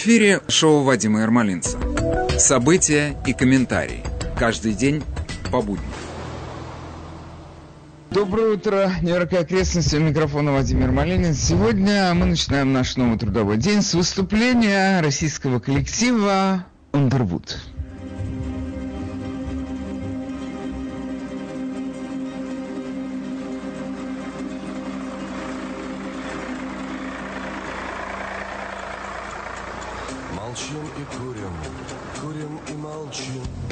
Эфире шоу Вадима Ермолинца. События и комментарии. Каждый день по будням. Доброе утро, Нью-Йорк и окрестности. У микрофона Владимир Малинин. Сегодня мы начинаем наш новый трудовой день с выступления российского коллектива Underwood. Курим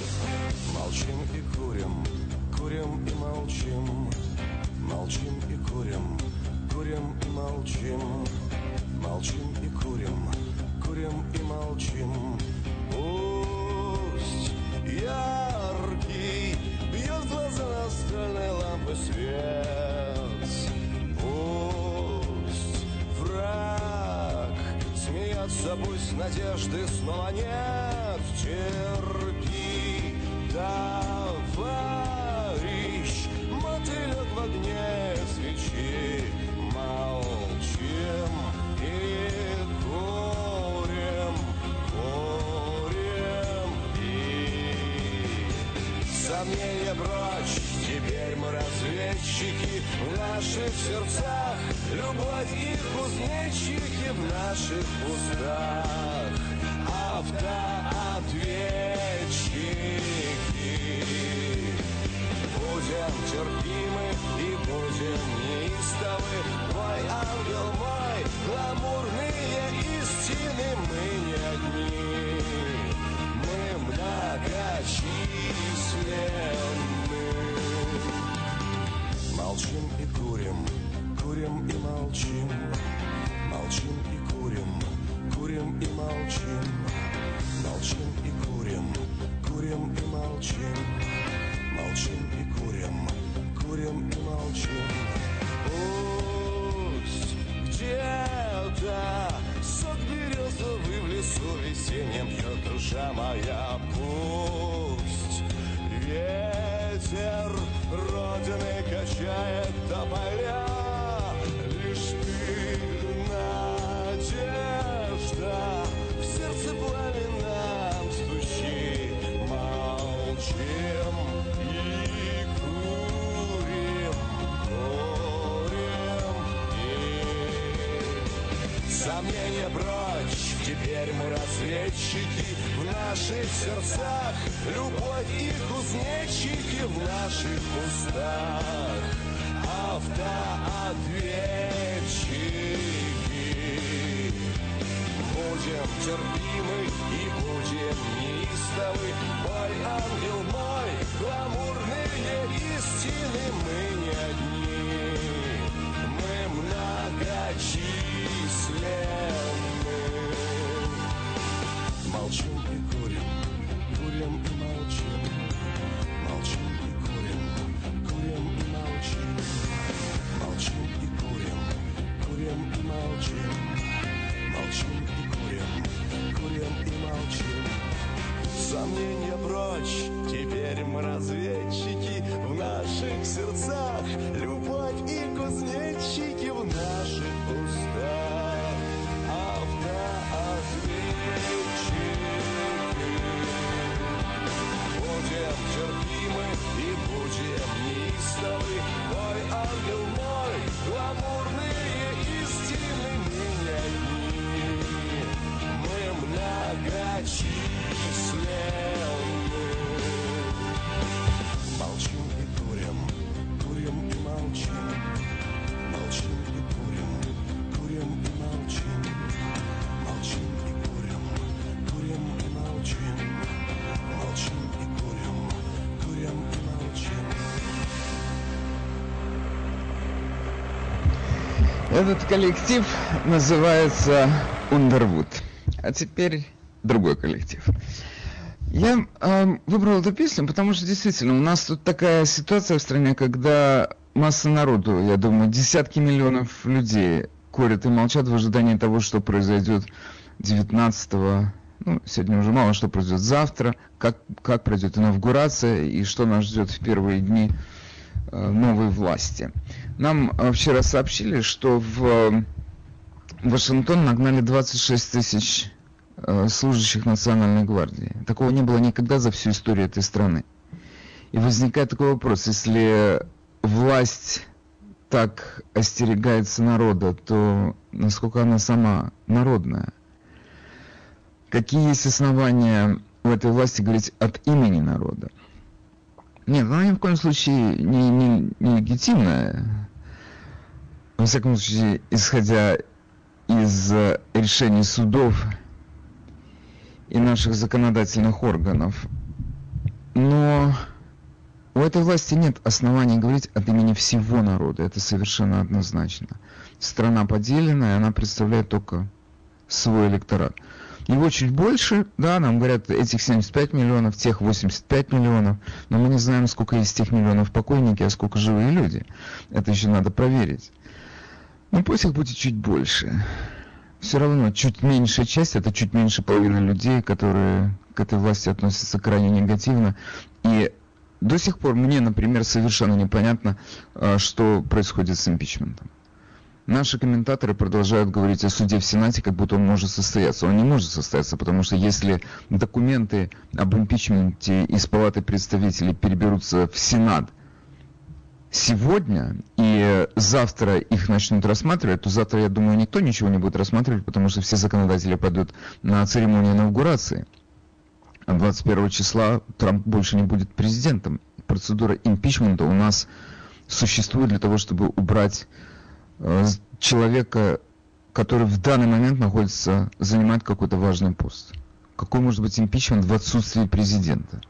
Сомнения прочь, теперь мы разведчики. В наших сердцах, любовь и кузнечики. В наших устах, автоответчики. Будем терпимы и будем неистовы, мой ангел мой, гламурные истины мы не одни, многочисленны. Молчим и курим, курим и молчим, молчим и курим, курим и молчим, молчим и курим, курим и молчим сердцах, любовь и кузнечики в наших устах, автоответчики. Будем терпимы и будем неистовы, мой ангел мой, гламурные истины мы не одни, мы многочисленны. Молчим Этот коллектив называется Underwood. А теперь другой коллектив. Я эм, выбрал эту песню, потому что действительно у нас тут такая ситуация в стране, когда масса народу, я думаю, десятки миллионов людей курят и молчат в ожидании того, что произойдет 19 ну, сегодня уже мало что произойдет завтра, как, как пройдет инаугурация и что нас ждет в первые дни э, новой власти. Нам э, вчера сообщили, что в э, Вашингтон нагнали 26 тысяч э, служащих Национальной гвардии. Такого не было никогда за всю историю этой страны. И возникает такой вопрос, если власть так остерегается народа, то насколько она сама народная? Какие есть основания у этой власти говорить от имени народа? Нет, она ни в коем случае не, не, не легитимная. Во всяком случае, исходя из решений судов и наших законодательных органов. Но у этой власти нет оснований говорить от имени всего народа. Это совершенно однозначно. Страна поделена, и она представляет только свой электорат. Его чуть больше, да, нам говорят, этих 75 миллионов, тех 85 миллионов, но мы не знаем, сколько из тех миллионов покойники, а сколько живые люди. Это еще надо проверить. Ну пусть их будет чуть больше. Все равно чуть меньшая часть, это чуть меньше половины людей, которые к этой власти относятся крайне негативно. И до сих пор мне, например, совершенно непонятно, а, что происходит с импичментом. Наши комментаторы продолжают говорить о суде в Сенате, как будто он может состояться. Он не может состояться, потому что если документы об импичменте из Палаты представителей переберутся в Сенат сегодня и завтра их начнут рассматривать, то завтра, я думаю, никто ничего не будет рассматривать, потому что все законодатели пойдут на церемонию инаугурации. 21 числа Трамп больше не будет президентом. Процедура импичмента у нас существует для того, чтобы убрать человека, который в данный момент находится, занимает какой-то важный пост. Какой может быть импичмент в отсутствии президента?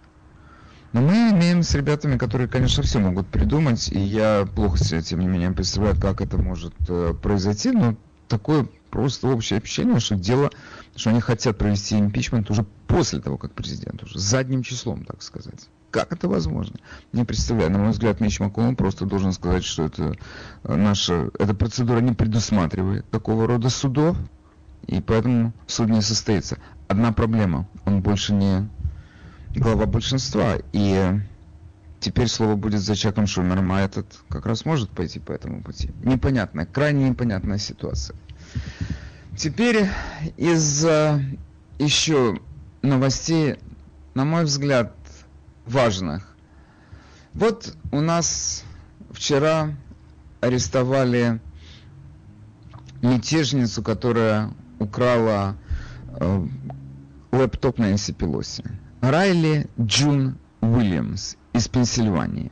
Но мы имеем с ребятами, которые, конечно, все могут придумать, и я плохо себе, тем не менее, представляю, как это может э, произойти, но такое просто общее ощущение, что дело, что они хотят провести импичмент уже после того, как президент, уже задним числом, так сказать. Как это возможно? Не представляю. На мой взгляд, Мич Макколом просто должен сказать, что это э, наша, эта процедура не предусматривает такого рода судов, и поэтому суд не состоится. Одна проблема, он больше не глава большинства, и теперь слово будет за Чаком Шумером, а этот как раз может пойти по этому пути. Непонятная, крайне непонятная ситуация. Теперь из э, еще новостей, на мой взгляд, важных. Вот у нас вчера арестовали мятежницу, которая украла э, лэптоп Нэнси Пелоси. Райли Джун Уильямс из Пенсильвании.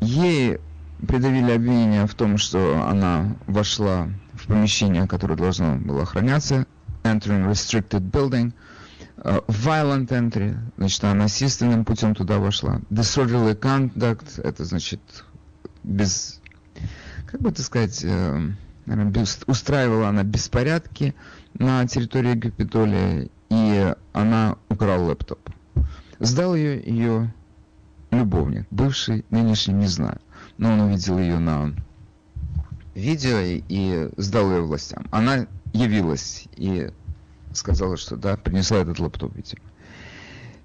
Ей предъявили обвинение в том, что она вошла в помещение, которое должно было охраняться, entering restricted building, uh, violent entry, значит, она насильственным путем туда вошла, disorderly conduct, это значит без, как бы это сказать, э, наверное, без, устраивала она беспорядки на территории Капитолия, и она украла лэптоп. Сдал ее ее любовник, бывший, нынешний, не знаю но он увидел ее на видео и сдал ее властям. Она явилась и сказала, что да, принесла этот лаптоп, видимо.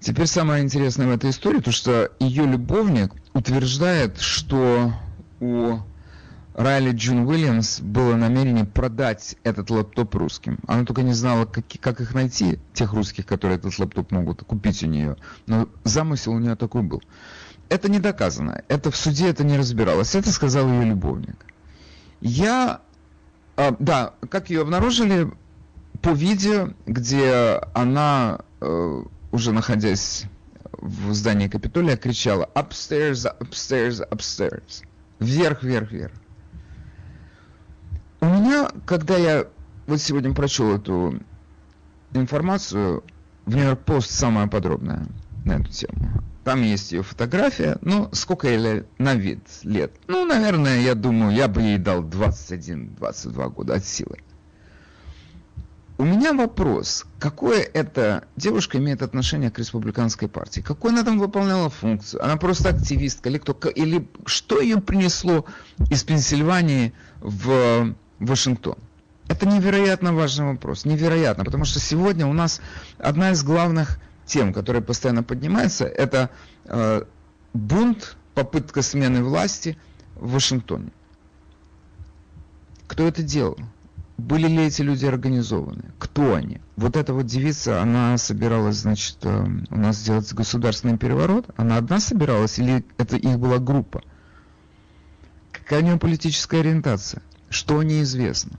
Теперь самое интересное в этой истории, то что ее любовник утверждает, что у Райли Джун Уильямс было намерение продать этот лаптоп русским. Она только не знала, как, как их найти, тех русских, которые этот лаптоп могут купить у нее. Но замысел у нее такой был это не доказано. Это в суде это не разбиралось. Это сказал ее любовник. Я, э, да, как ее обнаружили по видео, где она, э, уже находясь в здании Капитолия, кричала upstairs, upstairs, upstairs. Вверх, вверх, вверх. У меня, когда я вот сегодня прочел эту информацию, в Нью-Йорк Пост самая подробная на эту тему. Там есть ее фотография. Ну, сколько ей на вид лет? Ну, наверное, я думаю, я бы ей дал 21-22 года от силы. У меня вопрос, какое эта девушка имеет отношение к республиканской партии? Какую она там выполняла функцию? Она просто активистка или кто? Или что ее принесло из Пенсильвании в Вашингтон? Это невероятно важный вопрос. Невероятно, потому что сегодня у нас одна из главных тем, которые постоянно поднимаются, это э, бунт, попытка смены власти в Вашингтоне. Кто это делал? Были ли эти люди организованы? Кто они? Вот эта вот девица, она собиралась, значит, э, у нас сделать государственный переворот? Она одна собиралась или это их была группа? Какая у нее политическая ориентация? Что неизвестно?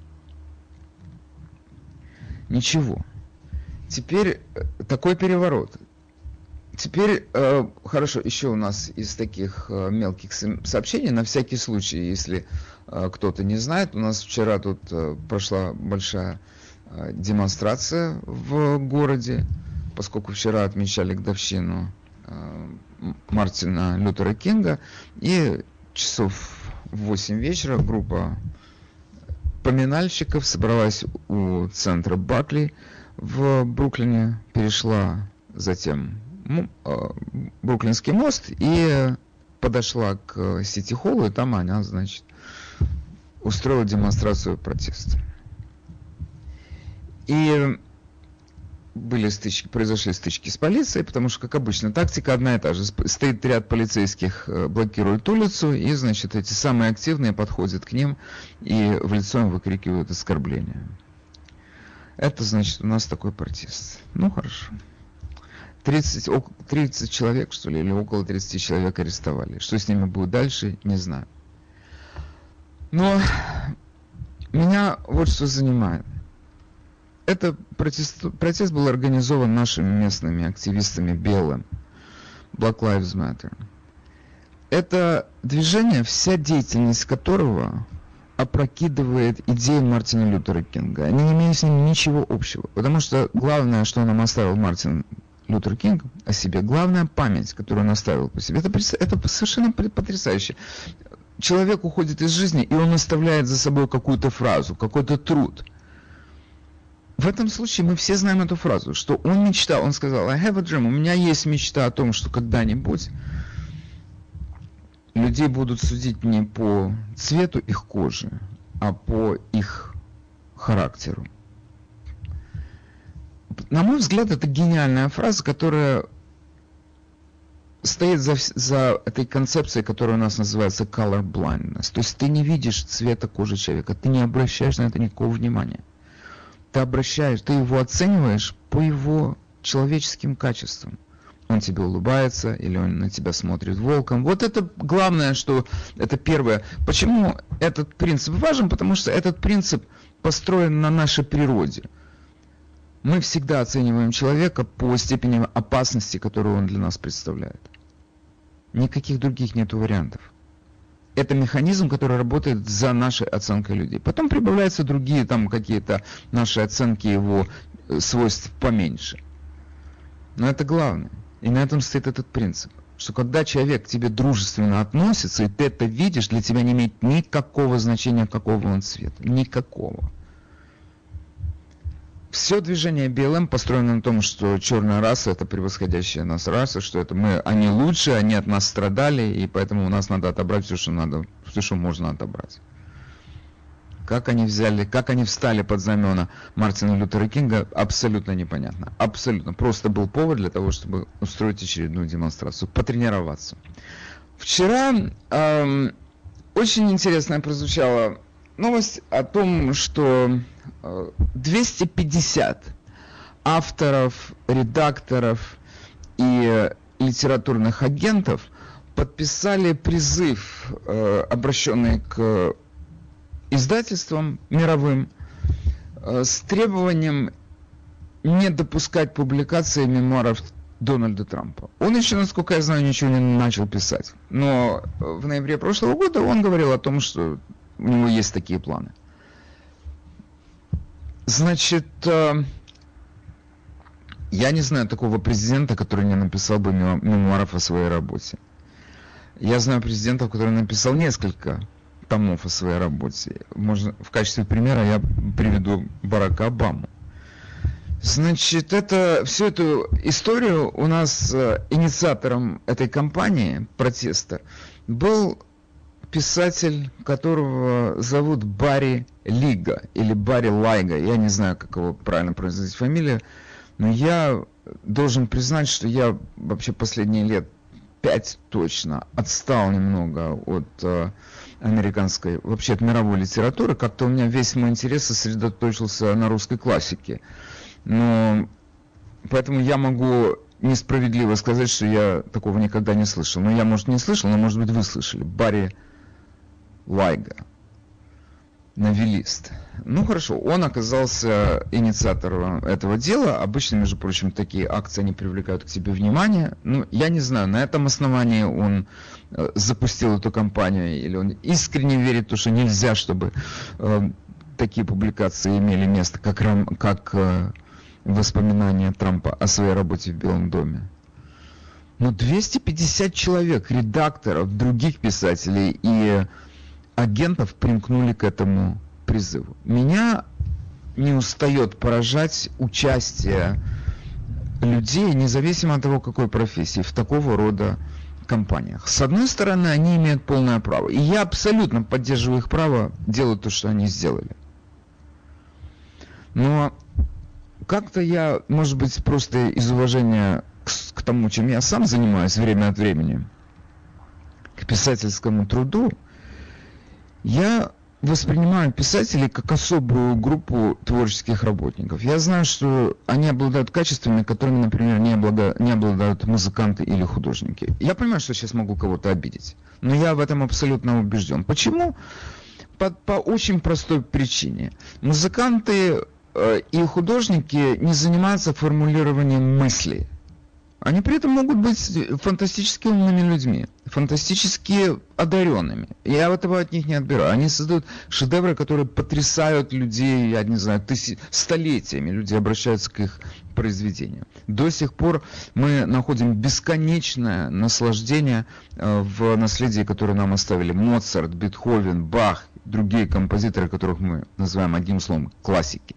Ничего. Теперь э, такой переворот. Теперь, э, хорошо, еще у нас из таких э, мелких сообщений, на всякий случай, если кто-то не знает, у нас вчера тут э, прошла большая э, демонстрация в городе, поскольку вчера отмечали годовщину э, Мартина Лютера Кинга, и часов в 8 вечера группа поминальщиков собралась у центра Бакли в Бруклине, перешла затем Бруклинский мост и подошла к Сити-холлу, и там она, значит, устроила демонстрацию протеста. И были стычки, произошли стычки с полицией, потому что, как обычно, тактика одна и та же. Стоит ряд полицейских, э, блокирует улицу, и, значит, эти самые активные подходят к ним и в лицо им выкрикивают оскорбления. Это, значит, у нас такой протест. Ну, хорошо. 30, 30 человек, что ли, или около 30 человек арестовали. Что с ними будет дальше, не знаю. Но меня вот что занимает. Это протест, протест был организован нашими местными активистами белым. Black Lives Matter. Это движение, вся деятельность которого опрокидывает идеи Мартина Лютера Кинга. Они не имеют с ним ничего общего. Потому что главное, что нам оставил Мартин Лютер Кинг о себе. Главная память, которую он оставил по себе. Это, это совершенно потрясающе. Человек уходит из жизни, и он оставляет за собой какую-то фразу, какой-то труд. В этом случае мы все знаем эту фразу, что он мечтал, он сказал, I have a dream, у меня есть мечта о том, что когда-нибудь людей будут судить не по цвету их кожи, а по их характеру на мой взгляд, это гениальная фраза, которая стоит за, за этой концепцией, которая у нас называется color blindness. То есть ты не видишь цвета кожи человека, ты не обращаешь на это никакого внимания. Ты обращаешь, ты его оцениваешь по его человеческим качествам. Он тебе улыбается, или он на тебя смотрит волком. Вот это главное, что это первое. Почему этот принцип важен? Потому что этот принцип построен на нашей природе – мы всегда оцениваем человека по степени опасности, которую он для нас представляет. Никаких других нет вариантов. Это механизм, который работает за нашей оценкой людей. Потом прибавляются другие там какие-то наши оценки его э, свойств поменьше. Но это главное. И на этом стоит этот принцип. Что когда человек к тебе дружественно относится, и ты это видишь, для тебя не имеет никакого значения, какого он цвета. Никакого все движение БЛМ построено на том, что черная раса это превосходящая нас раса, что это мы, они лучше, они от нас страдали, и поэтому у нас надо отобрать все, что надо, все, что можно отобрать. Как они взяли, как они встали под знамена Мартина Лютера Кинга, абсолютно непонятно. Абсолютно. Просто был повод для того, чтобы устроить очередную демонстрацию, потренироваться. Вчера эм, очень интересная прозвучала новость о том, что 250 авторов, редакторов и литературных агентов подписали призыв, э, обращенный к издательствам мировым, э, с требованием не допускать публикации мемуаров Дональда Трампа. Он еще, насколько я знаю, ничего не начал писать. Но в ноябре прошлого года он говорил о том, что у него есть такие планы. Значит, э, я не знаю такого президента, который не написал бы мемуаров о своей работе. Я знаю президентов, который написал несколько томов о своей работе. Можно, в качестве примера я приведу Барака Обаму. Значит, это, всю эту историю у нас э, инициатором этой кампании протеста был писатель, которого зовут Барри Лига или Барри Лайга, я не знаю, как его правильно произносить фамилия, но я должен признать, что я вообще последние лет пять точно отстал немного от э, американской, вообще от мировой литературы, как-то у меня весь мой интерес сосредоточился на русской классике. Но поэтому я могу несправедливо сказать, что я такого никогда не слышал. Но я, может, не слышал, но, может быть, вы слышали. Барри Лайга, новелист. Ну хорошо, он оказался инициатором этого дела. Обычно, между прочим, такие акции не привлекают к себе внимание. Ну, я не знаю, на этом основании он э, запустил эту кампанию, или он искренне верит, то, что нельзя, чтобы э, такие публикации имели место, как, как э, воспоминания Трампа о своей работе в Белом доме. Но 250 человек, редакторов, других писателей и агентов примкнули к этому призыву. Меня не устает поражать участие людей, независимо от того, какой профессии, в такого рода компаниях. С одной стороны, они имеют полное право. И я абсолютно поддерживаю их право делать то, что они сделали. Но как-то я, может быть, просто из уважения к, к тому, чем я сам занимаюсь время от времени, к писательскому труду, я воспринимаю писателей как особую группу творческих работников. Я знаю, что они обладают качествами, которыми, например, не, облага... не обладают музыканты или художники. Я понимаю, что сейчас могу кого-то обидеть, но я в этом абсолютно убежден. Почему? По, по очень простой причине. Музыканты Э, и художники не занимаются формулированием мыслей. Они при этом могут быть фантастически умными людьми, фантастически одаренными. Я этого от них не отбираю. Они создают шедевры, которые потрясают людей, я не знаю, тысяч, столетиями. Люди обращаются к их произведениям. До сих пор мы находим бесконечное наслаждение э, в наследии, которое нам оставили Моцарт, Бетховен, Бах, другие композиторы, которых мы называем одним словом классики.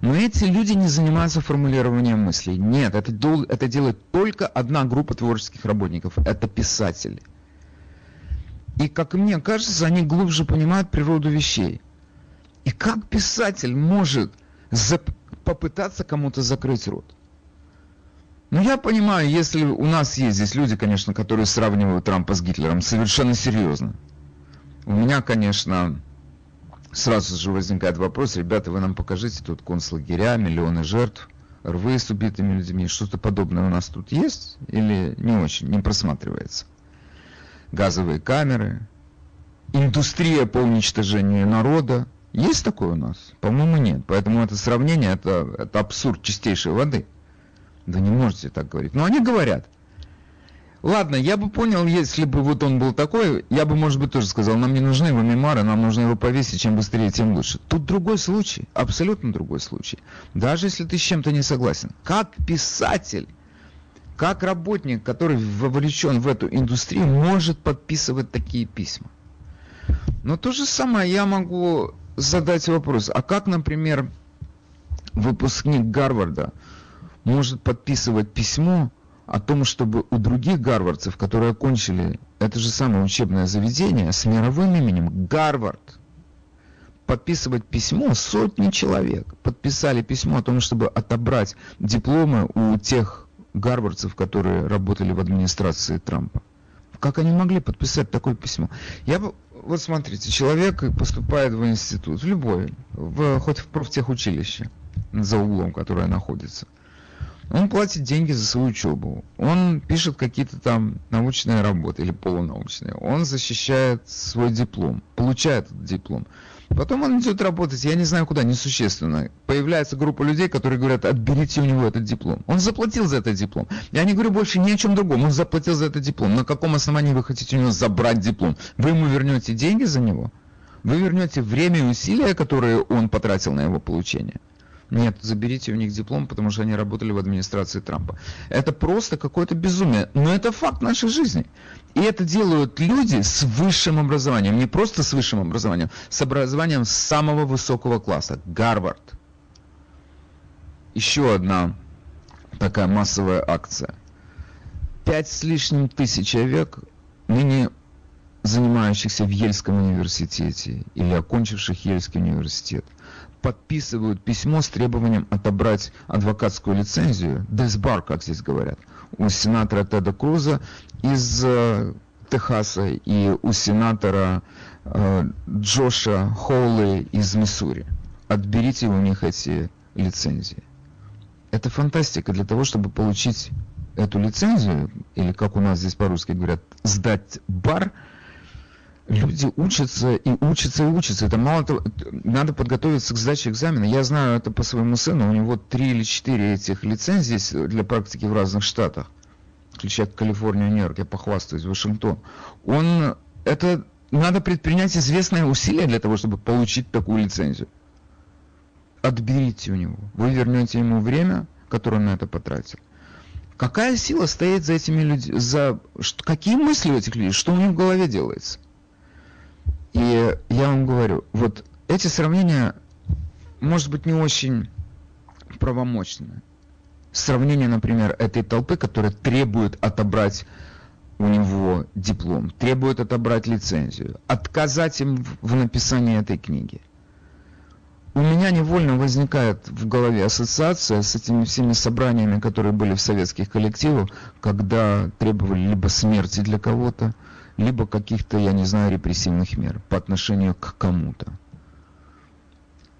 Но эти люди не занимаются формулированием мыслей. Нет, это, это делает только одна группа творческих работников. Это писатели. И, как мне кажется, они глубже понимают природу вещей. И как писатель может попытаться кому-то закрыть рот? Ну, я понимаю, если у нас есть здесь люди, конечно, которые сравнивают Трампа с Гитлером, совершенно серьезно. У меня, конечно, сразу же возникает вопрос, ребята, вы нам покажите тут концлагеря, миллионы жертв, рвы с убитыми людьми, что-то подобное у нас тут есть или не очень, не просматривается? Газовые камеры, индустрия по уничтожению народа, есть такое у нас? По-моему, нет. Поэтому это сравнение, это, это абсурд чистейшей воды. Вы не можете так говорить. Но они говорят – Ладно, я бы понял, если бы вот он был такой, я бы, может быть, тоже сказал, нам не нужны его мемуары, нам нужно его повесить, чем быстрее, тем лучше. Тут другой случай, абсолютно другой случай. Даже если ты с чем-то не согласен. Как писатель, как работник, который вовлечен в эту индустрию, может подписывать такие письма? Но то же самое я могу задать вопрос. А как, например, выпускник Гарварда может подписывать письмо, о том, чтобы у других гарвардцев, которые окончили это же самое учебное заведение с мировым именем Гарвард, подписывать письмо, сотни человек подписали письмо о том, чтобы отобрать дипломы у тех гарвардцев, которые работали в администрации Трампа. Как они могли подписать такое письмо? Я вот смотрите, человек поступает в институт, в любой, в, хоть в профтехучилище за углом, которое находится – он платит деньги за свою учебу. Он пишет какие-то там научные работы или полунаучные. Он защищает свой диплом, получает этот диплом. Потом он идет работать, я не знаю куда, несущественно. Появляется группа людей, которые говорят, отберите у него этот диплом. Он заплатил за этот диплом. Я не говорю больше ни о чем другом, он заплатил за этот диплом. На каком основании вы хотите у него забрать диплом? Вы ему вернете деньги за него? Вы вернете время и усилия, которые он потратил на его получение? Нет, заберите у них диплом, потому что они работали в администрации Трампа. Это просто какое-то безумие. Но это факт нашей жизни. И это делают люди с высшим образованием. Не просто с высшим образованием, с образованием самого высокого класса. Гарвард. Еще одна такая массовая акция. Пять с лишним тысяч человек, ныне занимающихся в Ельском университете или окончивших Ельский университет, подписывают письмо с требованием отобрать адвокатскую лицензию, десбар, как здесь говорят, у сенатора Теда Круза из э, Техаса и у сенатора э, Джоша Хоули из Миссури. Отберите у них эти лицензии. Это фантастика для того, чтобы получить эту лицензию, или как у нас здесь по-русски говорят, сдать бар, люди учатся и учатся и учатся. Это мало того, надо подготовиться к сдаче экзамена. Я знаю это по своему сыну, у него три или четыре этих лицензий для практики в разных штатах, включая Калифорнию, Нью-Йорк, я похвастаюсь, Вашингтон. Он, это надо предпринять известные усилия для того, чтобы получить такую лицензию. Отберите у него. Вы вернете ему время, которое он на это потратил. Какая сила стоит за этими людьми? За... Какие мысли у этих людей? Что у них в голове делается? И я вам говорю, вот эти сравнения, может быть, не очень правомочны. Сравнение, например, этой толпы, которая требует отобрать у него диплом, требует отобрать лицензию, отказать им в написании этой книги. У меня невольно возникает в голове ассоциация с этими всеми собраниями, которые были в советских коллективах, когда требовали либо смерти для кого-то, либо каких-то, я не знаю, репрессивных мер по отношению к кому-то.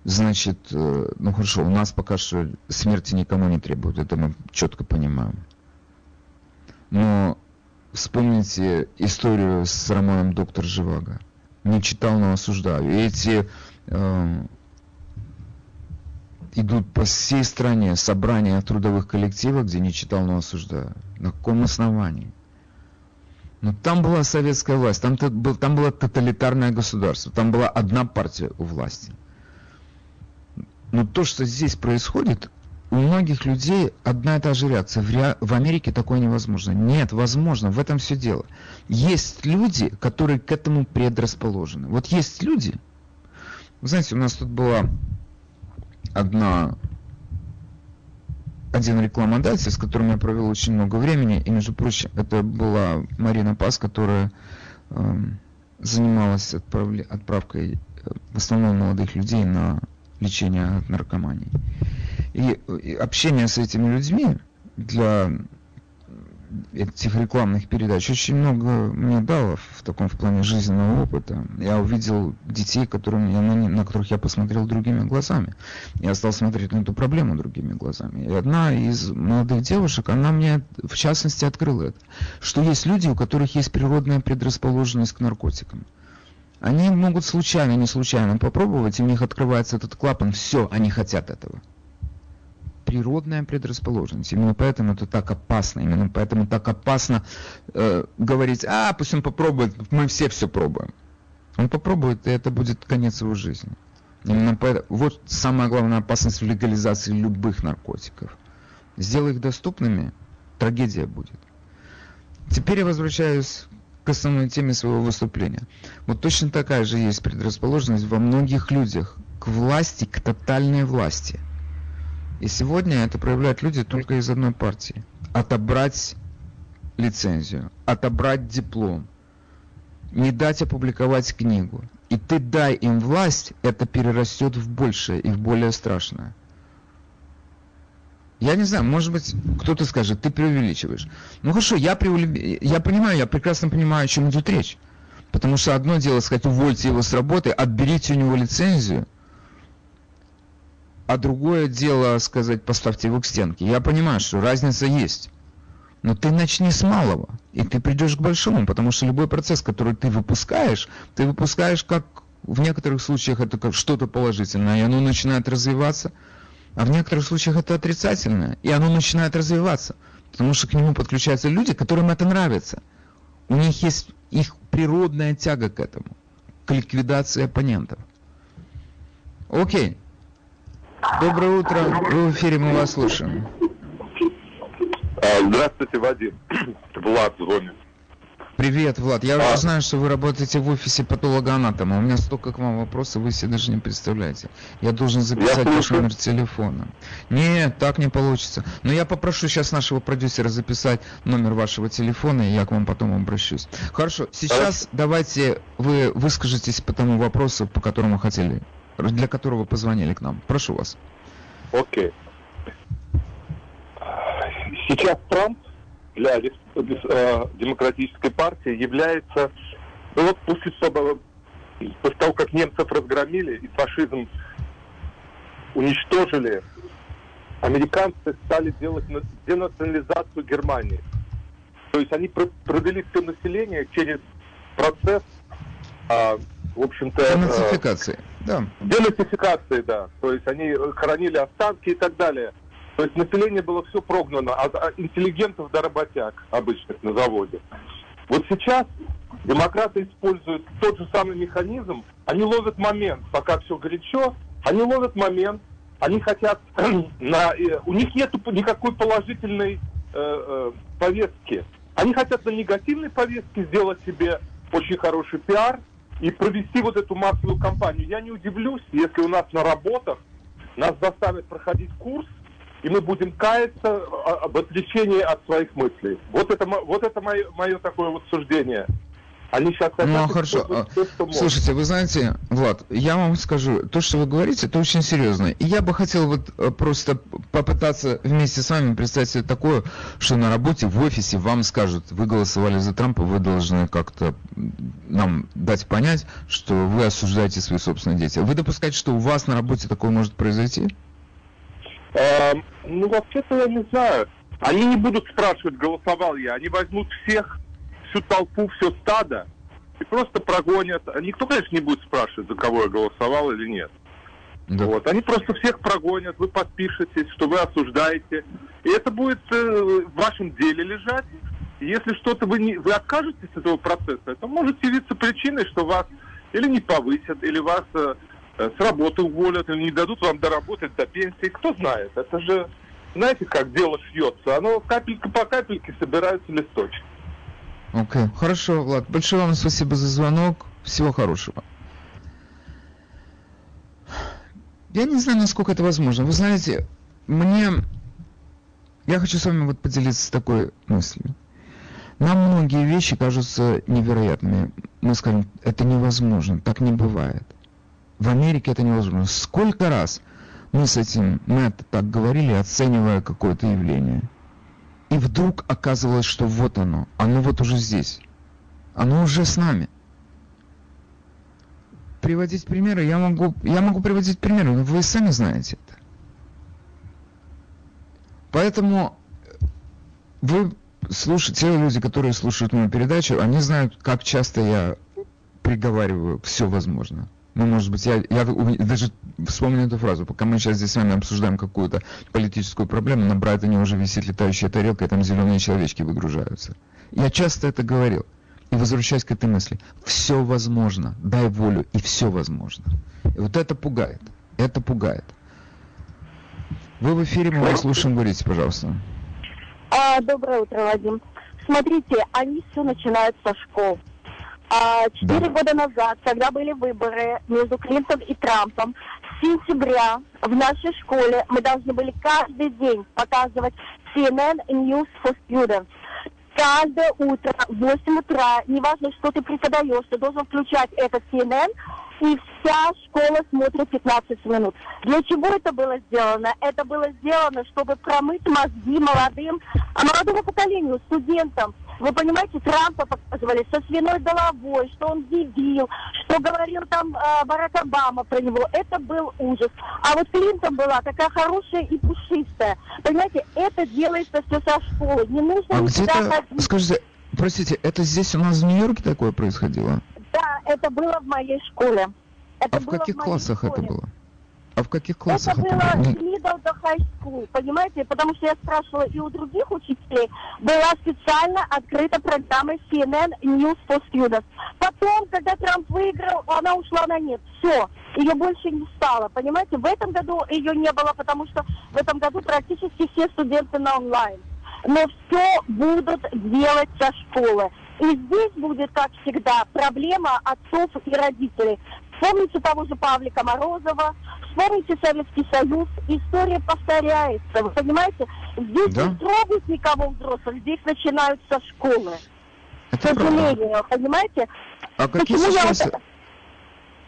Значит, э, ну хорошо, у нас пока что смерти никому не требуют, это мы четко понимаем. Но вспомните историю с романом «Доктор Живаго». Не читал, но осуждаю. И эти э, идут по всей стране собрания трудовых коллективов, где не читал, но осуждаю. На каком основании? Но там была советская власть, там, там было тоталитарное государство, там была одна партия у власти. Но то, что здесь происходит, у многих людей одна и та же реакция. В, ре... в Америке такое невозможно. Нет, возможно, в этом все дело. Есть люди, которые к этому предрасположены. Вот есть люди, вы знаете, у нас тут была одна один рекламодатель, с которым я провел очень много времени, и, между прочим, это была Марина Пас, которая э, занималась отправли, отправкой в основном молодых людей на лечение от наркомании. И, и общение с этими людьми для этих рекламных передач очень много мне дало в таком в плане жизненного опыта. Я увидел детей, которым я, на, на которых я посмотрел другими глазами. Я стал смотреть на эту проблему другими глазами. И одна из молодых девушек, она мне в частности открыла это, что есть люди, у которых есть природная предрасположенность к наркотикам. Они могут случайно, не случайно попробовать, и у них открывается этот клапан, все, они хотят этого природная предрасположенность. Именно поэтому это так опасно. Именно поэтому так опасно э, говорить, а, пусть он попробует, мы все все пробуем. Он попробует, и это будет конец его жизни. Именно поэтому, вот самая главная опасность в легализации любых наркотиков. Сделай их доступными, трагедия будет. Теперь я возвращаюсь к основной теме своего выступления. Вот точно такая же есть предрасположенность во многих людях к власти, к тотальной власти – и сегодня это проявляют люди только из одной партии. Отобрать лицензию, отобрать диплом, не дать опубликовать книгу. И ты дай им власть, это перерастет в большее и в более страшное. Я не знаю, может быть, кто-то скажет, ты преувеличиваешь. Ну хорошо, я, преувеличиваю, я понимаю, я прекрасно понимаю, о чем идет речь. Потому что одно дело сказать, увольте его с работы, отберите у него лицензию – а другое дело сказать, поставьте его к стенке. Я понимаю, что разница есть. Но ты начни с малого, и ты придешь к большому, потому что любой процесс, который ты выпускаешь, ты выпускаешь как в некоторых случаях это как что-то положительное, и оно начинает развиваться, а в некоторых случаях это отрицательное, и оно начинает развиваться, потому что к нему подключаются люди, которым это нравится. У них есть их природная тяга к этому, к ликвидации оппонентов. Окей. Доброе утро. Вы в эфире, мы вас слушаем. А, здравствуйте, Вадим. Влад звонит. Привет, Влад. Я а... уже знаю, что вы работаете в офисе патологоанатома. У меня столько к вам вопросов, вы себе даже не представляете. Я должен записать я ваш номер телефона. Нет, так не получится. Но я попрошу сейчас нашего продюсера записать номер вашего телефона, и я к вам потом обращусь. Хорошо, сейчас Хорошо. давайте вы выскажетесь по тому вопросу, по которому хотели для которого позвонили к нам. Прошу вас. Окей. Сейчас Трамп для рес- э, демократической партии является, ну вот после, после того, как немцев разгромили и фашизм уничтожили, американцы стали делать на- денационализацию Германии. То есть они про- провели все население через процесс, а, в общем-то, э, Денацификации. Да. денацификации, да. То есть они хоронили останки и так далее. То есть население было все прогнано, от а интеллигентов до работяг обычных на заводе. Вот сейчас демократы используют тот же самый механизм, они ловят момент, пока все горячо, они ловят момент, они хотят на... э, У них нет никакой положительной э, э, повестки. Они хотят на негативной повестке сделать себе очень хороший пиар и провести вот эту массовую кампанию. Я не удивлюсь, если у нас на работах нас заставят проходить курс, и мы будем каяться о- об отречении от своих мыслей. Вот это, вот это мое, мое такое вот суждение. Они сейчас хотят Ну, хорошо. что могут. Слушайте, вы знаете, Влад, я вам скажу, то, что вы говорите, это очень серьезно. И я бы хотел вот э, просто попытаться вместе с вами представить себе такое, что на работе, в офисе вам скажут, вы голосовали за Трампа, вы должны как-то нам дать понять, что вы осуждаете свои собственные действия. Вы допускаете, что у вас на работе такое может произойти? Эм, ну, вообще-то я не знаю. Они не будут спрашивать, голосовал я. Они возьмут всех, всю толпу, все стадо и просто прогонят. Никто, конечно, не будет спрашивать, за кого я голосовал или нет. Да. Вот. Они просто всех прогонят, вы подпишетесь, что вы осуждаете. И это будет э, в вашем деле лежать. И если что-то вы, не, вы откажетесь от этого процесса, это может явиться причиной, что вас или не повысят, или вас э, э, с работы уволят, или не дадут вам доработать до пенсии. Кто знает? Это же, знаете, как дело шьется. Оно капелька по капельке собираются листочки. Окей, хорошо, Влад. Большое вам спасибо за звонок. Всего хорошего. Я не знаю, насколько это возможно. Вы знаете, мне... Я хочу с вами вот поделиться такой мыслью. Нам многие вещи кажутся невероятными. Мы скажем, это невозможно, так не бывает. В Америке это невозможно. Сколько раз мы с этим, мы это так говорили, оценивая какое-то явление. И вдруг оказывалось, что вот оно, оно вот уже здесь. Оно уже с нами. Приводить примеры, я могу, я могу приводить примеры, но вы сами знаете это. Поэтому вы слушаете, те люди, которые слушают мою передачу, они знают, как часто я приговариваю все возможно. Ну, может быть, я, я даже вспомню эту фразу. Пока мы сейчас здесь с вами обсуждаем какую-то политическую проблему, на Брайтоне уже висит летающая тарелка, и там зеленые человечки выгружаются. Я часто это говорил. И возвращаясь к этой мысли, все возможно, дай волю, и все возможно. И вот это пугает. Это пугает. Вы в эфире, мы вас слушаем, говорите, пожалуйста. А, доброе утро, Вадим. Смотрите, они все начинают со школ. А, Четыре Да. года назад, когда были выборы между Клинтон и Трампом, с сентября в нашей школе мы должны были каждый день показывать CNN News for Students. Каждое утро в 8 утра, неважно, что ты преподаешь, ты должен включать этот CNN, и вся школа смотрит 15 минут. Для чего это было сделано? Это было сделано, чтобы промыть мозги молодым, молодому поколению, студентам. Вы понимаете, Трампа показывали со свиной головой, что он дебил, что говорил там э, Барак Обама про него. Это был ужас. А вот Клинтон была такая хорошая и пушистая. Понимаете, это делается все со школы. Не нужно А никуда ходить. скажите, простите, это здесь у нас в Нью-Йорке такое происходило? Да, это было в моей школе. Это А в каких моей классах это школе. было? А в каких классах это было middle до high school, понимаете? Потому что я спрашивала и у других учителей. Была специально открыта программа CNN News for Students. Потом, когда Трамп выиграл, она ушла на нет. Все, ее больше не стало. Понимаете, в этом году ее не было, потому что в этом году практически все студенты на онлайн. Но все будут делать со школы. И здесь будет, как всегда, проблема отцов и родителей. Вспомните того же Павлика Морозова, вспомните Советский Союз, история повторяется, вы понимаете? Здесь Да. не трогают никого взрослых, здесь начинают со школы. К Это правда. понимаете? А какие Почему я сейчас... вот-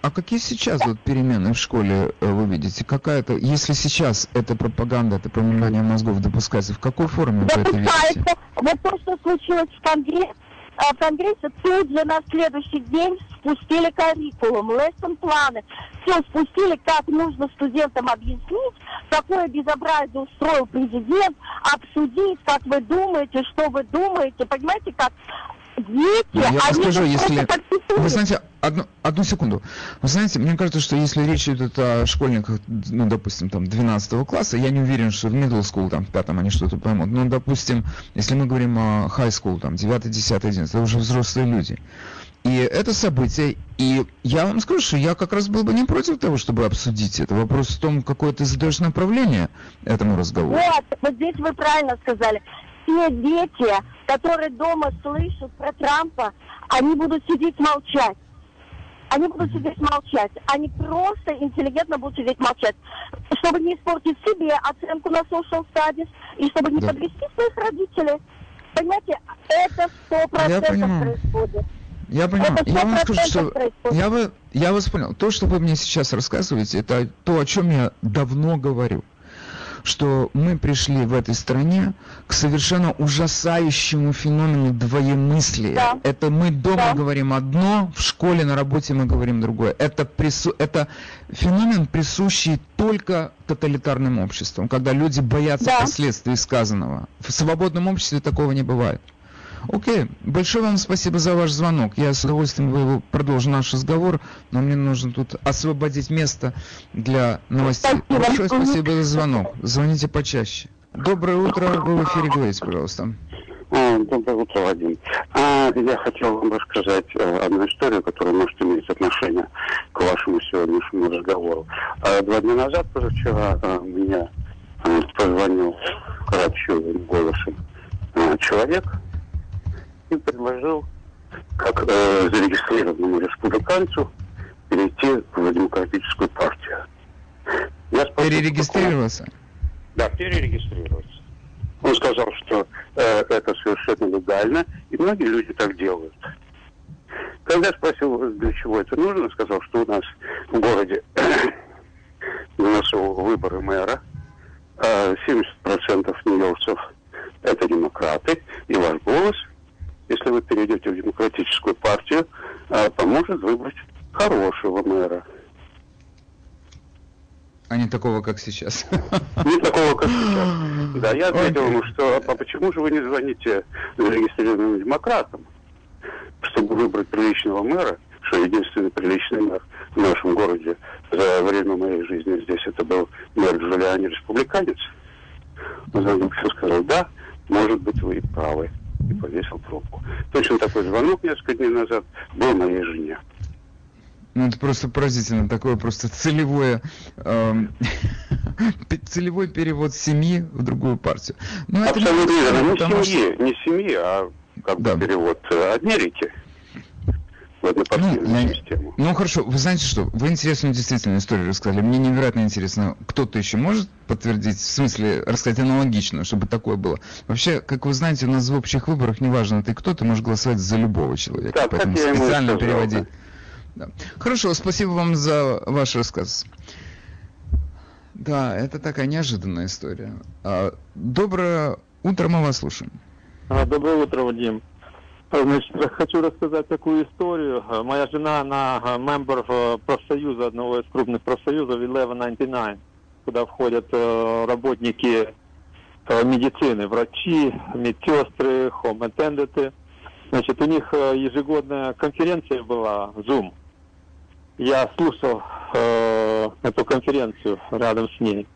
а какие сейчас вот перемены в школе э, вы видите? Какая-то, если сейчас эта пропаганда, это промывание мозгов допускается, в какой форме вы это видите? Допускается. Вот то, что случилось в Конгрессе, в Конгрессе тут же на следующий день спустили curriculum, lesson планы. Все спустили, как нужно студентам объяснить, какое безобразие устроил президент, обсудить, как вы думаете, что вы думаете. Понимаете, как дети, Ну, Я они скажу, вот если... Вы знаете, одну, одну секунду. Вы знаете, мне кажется, что если речь идет о школьниках, ну, допустим, там, 12 класса, я не уверен, что в middle school, там, в пятом они что-то поймут. Но, допустим, если мы говорим о high school, там, 9, 10, 11, это уже взрослые люди. И это событие, и я вам скажу, что я как раз был бы не против того, чтобы обсудить это. Вопрос в том, какое ты задаешь направление этому разговору. Вот, вот здесь вы правильно сказали. Те дети, которые дома слышат про Трампа, они будут сидеть молчать. Они будут сидеть молчать. Они просто интеллигентно будут сидеть молчать. Чтобы не испортить себе оценку на social studies и чтобы не Да. подвести своих родителей. Понимаете, это сто процентов происходит. Я понимаю. Я вам скажу, 100% что происходит. я, вы, я вас понял. То, что вы мне сейчас рассказываете, это то, о чем я давно говорю. Что мы пришли в этой стране к совершенно ужасающему феномену двоемыслия. Да. Это мы дома Да. говорим одно, в школе, на работе мы говорим другое. Это, прису... это феномен, присущий только тоталитарным обществам, когда люди боятся Да. последствий сказанного. В свободном обществе такого не бывает. Окей, большое вам спасибо за ваш звонок. Я с удовольствием продолжу наш разговор, но мне нужно тут освободить место для новостей. Спасибо. Большое спасибо за звонок. Звоните почаще. Доброе утро, вы в эфире говорите, пожалуйста. А, Доброе утро, Вадим. А, я хотел вам рассказать э, одну историю, которая может иметь отношение к вашему сегодняшнему разговору. А, Два дня назад, позавчера, э, мне э, позвонил кратчевым голосом человек и предложил, как э, зарегистрированному республиканцу, перейти в демократическую партию. Я спросил, Перерегистрироваться? да, перерегистрироваться. Он сказал, что э, это совершенно легально, и многие люди так делают. Когда я спросил, для чего это нужно, сказал, что у нас в городе у нас выборы мэра, э, 70% нью-йоркцев это демократы, и ваш голос, если вы перейдете в демократическую партию, поможет выбрать хорошего мэра. А не такого, как сейчас. Не такого, как сейчас. Да, я ответил ему, что а почему же вы не звоните зарегистрированным демократам, чтобы выбрать приличного мэра, что единственный приличный мэр в нашем городе за время моей жизни здесь это был мэр Джулиани, республиканец. Он и сказал, да, может быть, вы и правы. И повесил трубку. Точно такой звонок несколько дней назад был моей жене. Ну, это просто поразительно, такое просто целевое, пе- целевой перевод семьи в другую партию. Но это не Абсолютно верно. интересно, Не потому что- семьи, не семьи, а как Да. бы перевод э, Америки в Ну, я- систему. Ну хорошо, вы знаете что, вы интересную действительно историю рассказали. Мне невероятно интересно, кто-то еще может подтвердить, в смысле рассказать аналогичную, чтобы такое было. Вообще, как вы знаете, у нас в общих выборах, неважно ты кто, ты можешь голосовать за любого человека. Да, так поэтому я ему и специально сказал, переводить. Да. Хорошо, спасибо вам за ваш рассказ. Да, это такая неожиданная история. А, доброе утро, мы вас слушаем. А, Доброе утро, Вадим. А, Значит, хочу рассказать такую историю. А, Моя жена, она а, мембер профсоюза, одного из крупных профсоюзов 1199, куда входят э, работники э, медицины, врачи, медсестры, attendants. Значит, у них э, ежегодная конференция была, Zoom. Я слушал эту конференцию рядом с ней.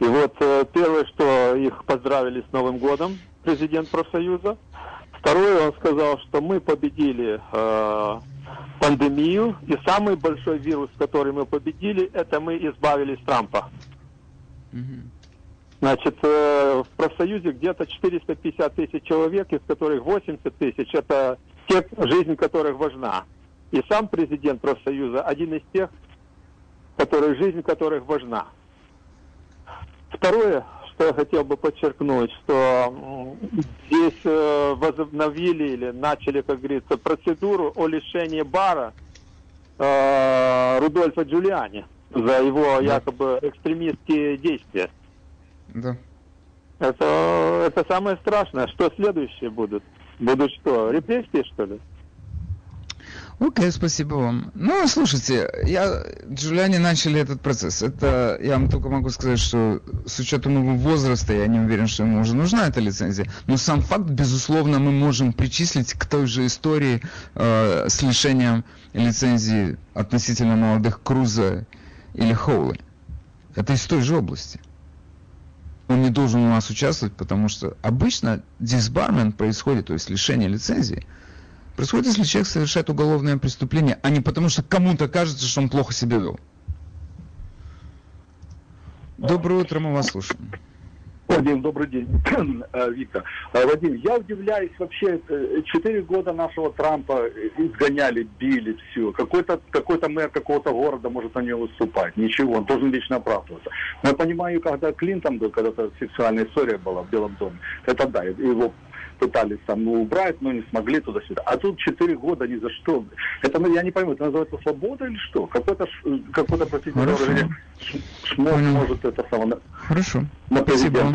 И вот первое, что их поздравили с Новым годом, президент профсоюза. Второе, он сказал, что мы победили э, пандемию, и самый большой вирус, который мы победили, это мы избавились Трампа. Значит, э, в профсоюзе где-то 450 тысяч человек, из которых 80 тысяч это те, жизнь которых важна. И сам президент профсоюза один из тех, которых жизнь которых важна. Второе, что я хотел бы подчеркнуть, что здесь э, возобновили или начали, как говорится, процедуру о лишении бара э, Рудольфа Джулиани за его якобы экстремистские действия. Да. Это, это самое страшное. Что следующее будут? Будут что, репрессии, что ли? Окей, спасибо вам. Ну, слушайте, я, Джулиани начали этот процесс. Это, я вам только могу сказать, что с учетом его возраста, я не уверен, что ему уже нужна эта лицензия. Но сам факт, безусловно, мы можем причислить к той же истории э, с лишением лицензии относительно молодых Круза или Хоули. Это из той же области. Он не должен у нас участвовать, потому что обычно дисбармент происходит, то есть лишение лицензии, происходит, если человек совершает уголовное преступление, а не потому, что кому-то кажется, что он плохо себя вел. Доброе утро, мы вас слушаем. Вадим, добрый день. Э, Виктор. Э, Вадим, я удивляюсь вообще, э, четыре года нашего Трампа изгоняли, били, все. Какой-то какой мэр какого-то города может на него выступать. Ничего, он должен лично оправдываться. Но я понимаю, когда Клинтон был, когда-то сексуальная история была в Белом доме, это да, его пытались там ну, убрать, но не смогли туда-сюда. А тут четыре года ни за что. Это, ну, я не пойму, это называется свобода или что? Какой-то, какой-то простите, шмот может это самое... Хорошо. На Спасибо.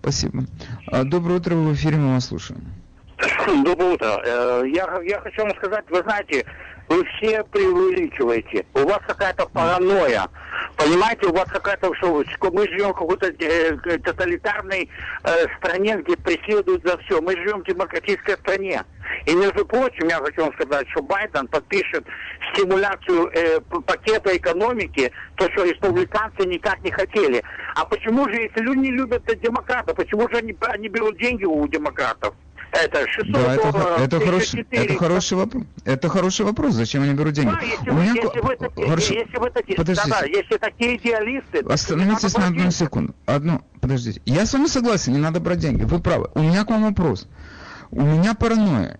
Спасибо. А, доброе утро, в эфире, мы вас слушаем. Доброе утро. Э, я, я хочу вам сказать, вы знаете, вы все преувеличиваете. У вас какая-то паранойя. Понимаете, у вас какая-то, мы живем в какой-то э, тоталитарной э, стране, где преследуют за все. Мы живем в демократической стране. И, между прочим, я хочу вам сказать, что Байден подпишет стимуляцию э, пакета экономики, то, что республиканцы никак не хотели. А почему же, если люди не любят демократов, почему же они, они берут деньги у демократов? Это 600 да, это, долларов, это, хороший, это хороший вопрос. Это хороший вопрос. Зачем они берут деньги? Да, если, У вы, меня... если, вы такие, Хорошо. если вы такие, Подождите. Да, да, если такие идеалисты... Остановитесь на одну секунду. Одну, подождите. Я с вами согласен, не надо брать деньги. Вы правы. У меня к вам вопрос. У меня паранойя.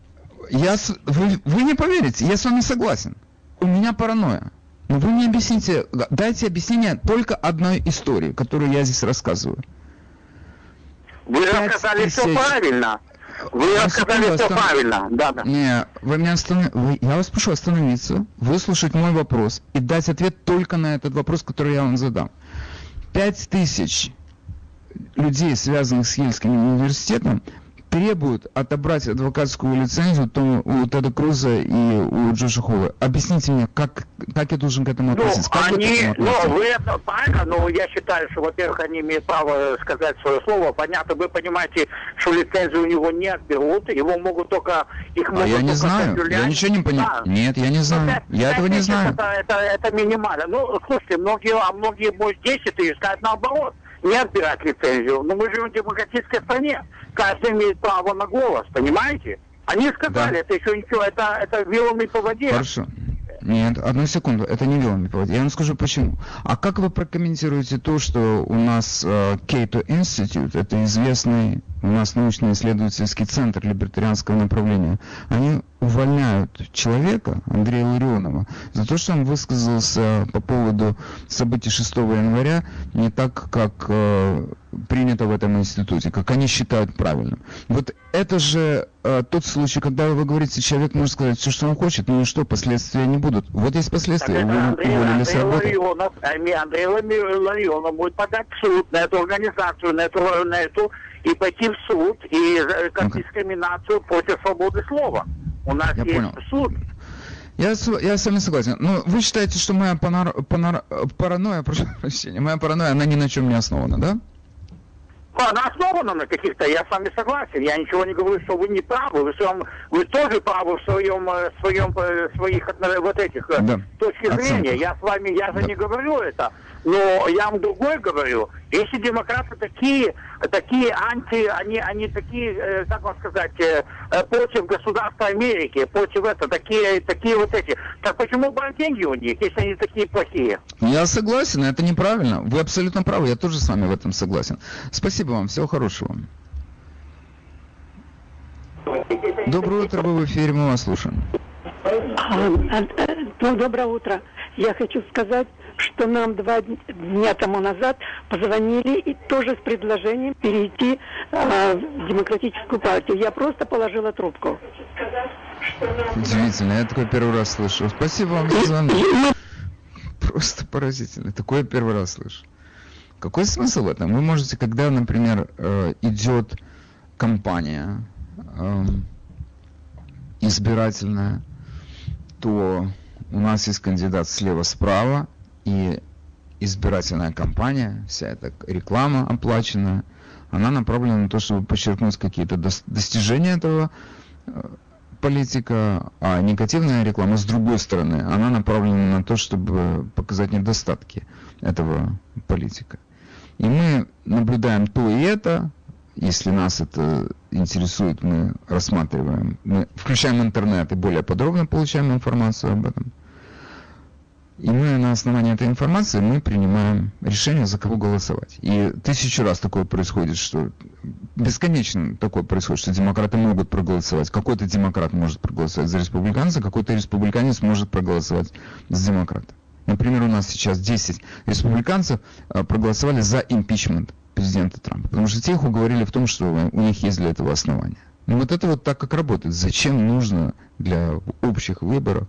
Я с... вы, вы не поверите, я с вами согласен. У меня паранойя. Но вы мне объясните, дайте объяснение только одной истории, которую я здесь рассказываю. Вы рассказали тысяч... все правильно. Вы рассказали все правильно. Да, да. Не, вы меня остановили. Я вас прошу остановиться, выслушать мой вопрос и дать ответ только на этот вопрос, который я вам задам. Пять тысяч людей, связанных с Ельским университетом, требуют отобрать адвокатскую лицензию то у Теда Круза и у Джоша Холла. Объясните мне, как, как я должен к этому ну, относиться? Ну, они, ну, вы это правильно, но я считаю, что, во-первых, они имеют право сказать свое слово. Понятно, вы понимаете, что лицензию у него не отберут, его могут только... Их могут а я не знаю, я ничего не понимаю. Да. Нет, я не ну, знаю, 5, я 5 этого не знаю. Это, это, это минимально. Ну, слушайте, многие, а многие, может, 10 и сказать наоборот не отбирать лицензию. Но мы живем в демократической стране. Каждый имеет право на голос, понимаете? Они сказали, да. это еще ничего, это, это вилами по воде. Хорошо. Нет, одну секунду, это не вилами по воде. Я вам скажу почему. А как вы прокомментируете то, что у нас uh, Cato Institute, это известный у нас научно-исследовательский центр либертарианского направления, они увольняют человека, Андрея Ларионова, за то, что он высказался по поводу событий 6 января не так, как э, принято в этом институте, как они считают правильным. Вот это же э, тот случай, когда вы говорите, человек может сказать все, что он хочет, ну и что, последствия не будут. Вот есть последствия, так вы Андрей, уволили Андрей. Ларионов, Андрей Ларионов будет подать в суд на эту организацию, на эту, на эту и пойти в суд и э, как okay. дискриминацию против свободы слова. У нас Я есть понял. суд. Я, я с вами согласен. Но вы считаете, что моя панор, панор, паранойя, прошу прощения, моя паранойя, она ни на чем не основана, да? Она основана на каких-то, я с вами согласен. Я ничего не говорю, что вы не правы. Вы, своем, вы тоже правы в своем, э, своем, э, своих вот этих да. точки зрения. Я с вами, я же да. не говорю это. Но я вам другое говорю. Если демократы такие, такие анти, они, они такие, э, как вам сказать, э, э, против государства Америки, против этого, такие, такие вот эти. Так почему брать деньги у них, если они такие плохие? Я согласен, это неправильно. Вы абсолютно правы, я тоже с вами в этом согласен. Спасибо вам, всего хорошего. Доброе утро, вы в эфире, мы вас слушаем. А, ну, доброе утро. Я хочу сказать, что нам два дня тому назад позвонили и тоже с предложением перейти э, в демократическую партию. Я просто положила трубку. Удивительно, я такой первый раз слышу. Спасибо вам за звонок. Просто поразительно. Такое первый раз слышу. Какой смысл в этом? Вы можете, когда, например, э, идет кампания эм, избирательная, то у нас есть кандидат слева-справа, и избирательная кампания, вся эта реклама оплаченная, она направлена на то, чтобы подчеркнуть какие-то достижения этого э, политика, а негативная реклама, с другой стороны, она направлена на то, чтобы показать недостатки этого политика. И мы наблюдаем то и это, если нас это интересует, мы рассматриваем, мы включаем интернет и более подробно получаем информацию об этом. И мы на основании этой информации мы принимаем решение, за кого голосовать. И тысячу раз такое происходит, что бесконечно такое происходит, что демократы могут проголосовать. Какой-то демократ может проголосовать за республиканца, какой-то республиканец может проголосовать за демократа. Например, у нас сейчас 10 республиканцев а, проголосовали за импичмент президента Трампа. Потому что те их уговорили в том, что у них есть для этого основания. Ну вот это вот так, как работает. Зачем нужно для общих выборов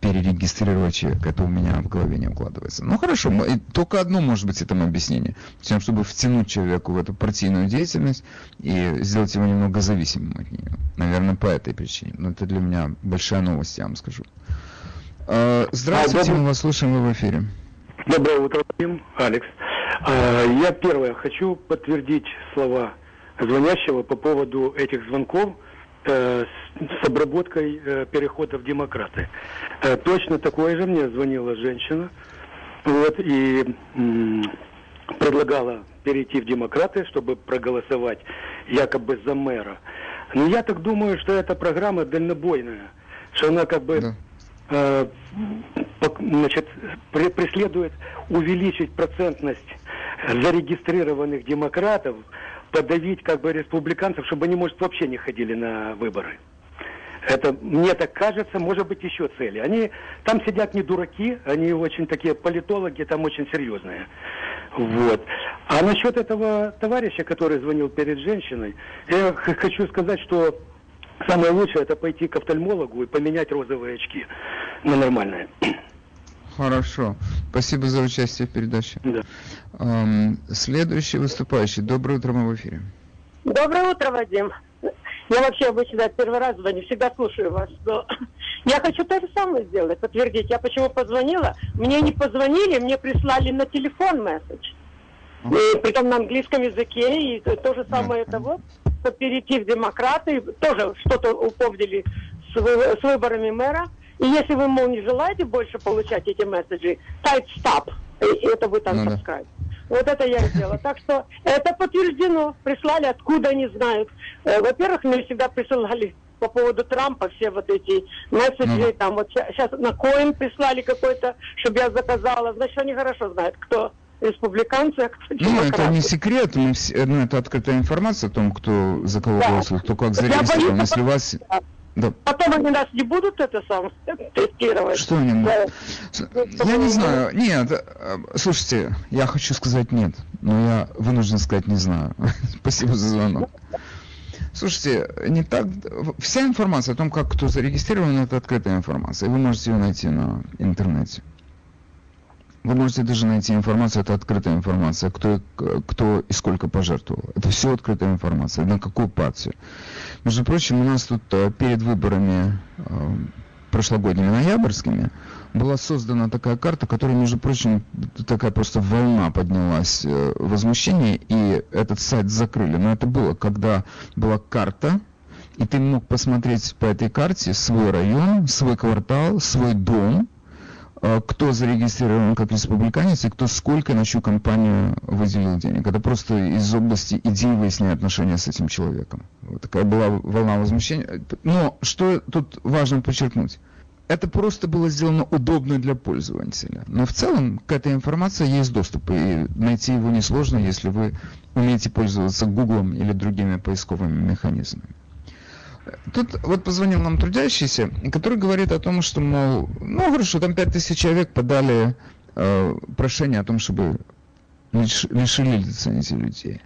перерегистрировать человека. Это у меня в голове не укладывается. Ну хорошо, только одно может быть этому объяснение. Тем, чтобы втянуть человека в эту партийную деятельность и сделать его немного зависимым от нее. Наверное, по этой причине. Но это для меня большая новость, я вам скажу. А, здравствуйте, мы вас слушаем, вы в эфире. Доброе утро, Алекс. Я первое хочу подтвердить слова звонящего по поводу этих звонков э, с обработкой э, перехода в демократы. Э, точно такое же мне звонила женщина, вот, и предлагала перейти в демократы, чтобы проголосовать якобы за мэра. Но я так думаю, что эта программа дальнобойная, что она как бы да. э, значит, преследует увеличить процентность зарегистрированных демократов подавить как бы республиканцев, чтобы они, может, вообще не ходили на выборы. Это, мне так кажется, может быть еще цели. Они там сидят не дураки, они очень такие политологи, там очень серьезные. Вот. А насчет этого товарища, который звонил перед женщиной, я хочу сказать, что самое лучшее это пойти к офтальмологу и поменять розовые очки на нормальные. Хорошо. Спасибо за участие в передаче. Да. Эм, следующий выступающий. Доброе утро, мы в эфире. Доброе утро, Вадим. Я вообще обычно первый раз звоню, всегда слушаю вас. Но я хочу то же самое сделать, подтвердить. Я почему позвонила? Мне не позвонили, мне прислали на телефон месседж. И, притом на английском языке, и то, то же самое это вот, перейти в демократы, тоже что-то упомнили с, с выборами мэра. И если вы, мол, не желаете больше получать эти месседжи, type stop, и это вы там ну, да. Вот это я сделала. Так что это подтверждено. Прислали, откуда не знают. Э, во-первых, мне всегда присылали по поводу Трампа все вот эти месседжи, ну. там вот сейчас на коин прислали какой-то, чтобы я заказала. Значит, они хорошо знают, кто республиканцы, а кто Ну, это не секрет, мы все, ну, это открытая информация о том, кто за кого да. голосует, кто как зарегистрирован. Если у вас... Да. Потом они нас не будут это сам тестировать. Что они? Да. Я не знаю. Нет, э, слушайте, я хочу сказать нет, но я вынужден сказать не знаю. Спасибо за звонок. Слушайте, не так... Вся информация о том, как кто зарегистрирован, это открытая информация. Вы можете ее найти на интернете. Вы можете даже найти информацию, это открытая информация, кто, кто и сколько пожертвовал. Это все открытая информация, на какую партию. Между прочим, у нас тут э, перед выборами э, прошлогодними ноябрьскими была создана такая карта, которая, между прочим, такая просто волна поднялась э, возмущения, и этот сайт закрыли. Но это было, когда была карта, и ты мог посмотреть по этой карте свой район, свой квартал, свой дом, кто зарегистрирован как республиканец и кто сколько на чью компанию выделил денег. Это просто из области идеи выяснения отношения с этим человеком. Вот такая была волна возмущения. Но что тут важно подчеркнуть? Это просто было сделано удобно для пользователя. Но в целом к этой информации есть доступ, и найти его несложно, если вы умеете пользоваться Google или другими поисковыми механизмами. Тут вот позвонил нам трудящийся, который говорит о том, что, мол, ну хорошо, там 5000 человек подали э, прошение о том, чтобы лиш, лишили лицензии людей.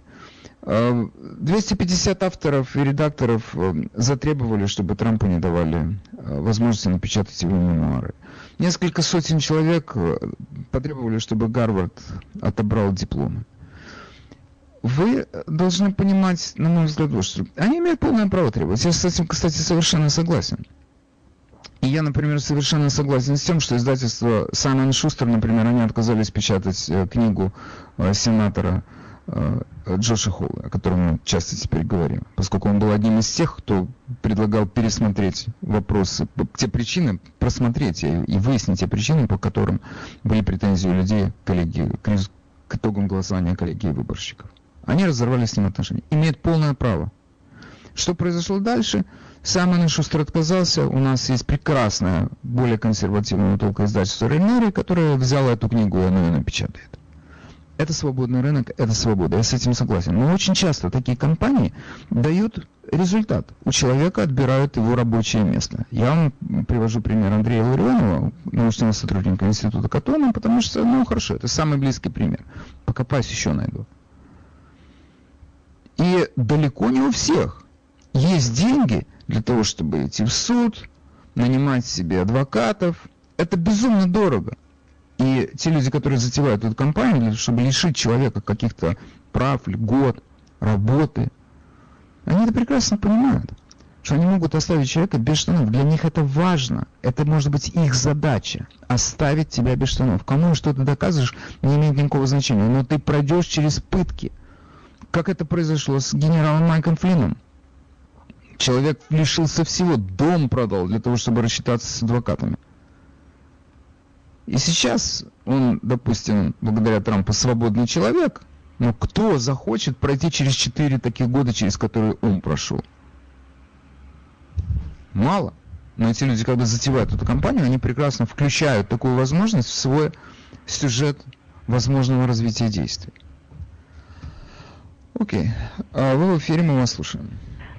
250 авторов и редакторов затребовали, чтобы Трампу не давали возможности напечатать его мемуары. Несколько сотен человек потребовали, чтобы Гарвард отобрал дипломы вы должны понимать, на мой взгляд, вот что они имеют полное право требовать. Я с этим, кстати, совершенно согласен. И я, например, совершенно согласен с тем, что издательство Саймон Шустер, например, они отказались печатать э, книгу э, сенатора э, Джоша Холла, о котором мы часто теперь говорим, поскольку он был одним из тех, кто предлагал пересмотреть вопросы, те причины, просмотреть и выяснить те причины, по которым были претензии у людей, коллеги, к итогам голосования коллеги и выборщиков. Они разорвали с ним отношения. Имеют полное право. Что произошло дальше? Саймон Шустер отказался. У нас есть прекрасное, более консервативное только издательство Рейнери, которое взяло эту книгу и оно ее напечатает. Это свободный рынок, это свобода. Я с этим согласен. Но очень часто такие компании дают результат. У человека отбирают его рабочее место. Я вам привожу пример Андрея Ларионова, научного сотрудника Института Катона, потому что, ну хорошо, это самый близкий пример. Покопаюсь, еще найду. И далеко не у всех есть деньги для того, чтобы идти в суд, нанимать себе адвокатов. Это безумно дорого. И те люди, которые затевают эту компанию, чтобы лишить человека каких-то прав, льгот, работы, они это прекрасно понимают, что они могут оставить человека без штанов. Для них это важно. Это может быть их задача. Оставить тебя без штанов. Кому что ты доказываешь, не имеет никакого значения. Но ты пройдешь через пытки как это произошло с генералом Майком Флином. Человек лишился всего, дом продал для того, чтобы рассчитаться с адвокатами. И сейчас он, допустим, благодаря Трампу свободный человек, но кто захочет пройти через четыре таких года, через которые он прошел? Мало. Но эти люди, когда затевают эту кампанию, они прекрасно включают такую возможность в свой сюжет возможного развития действий. Окей. А вы в эфире, мы вас слушаем.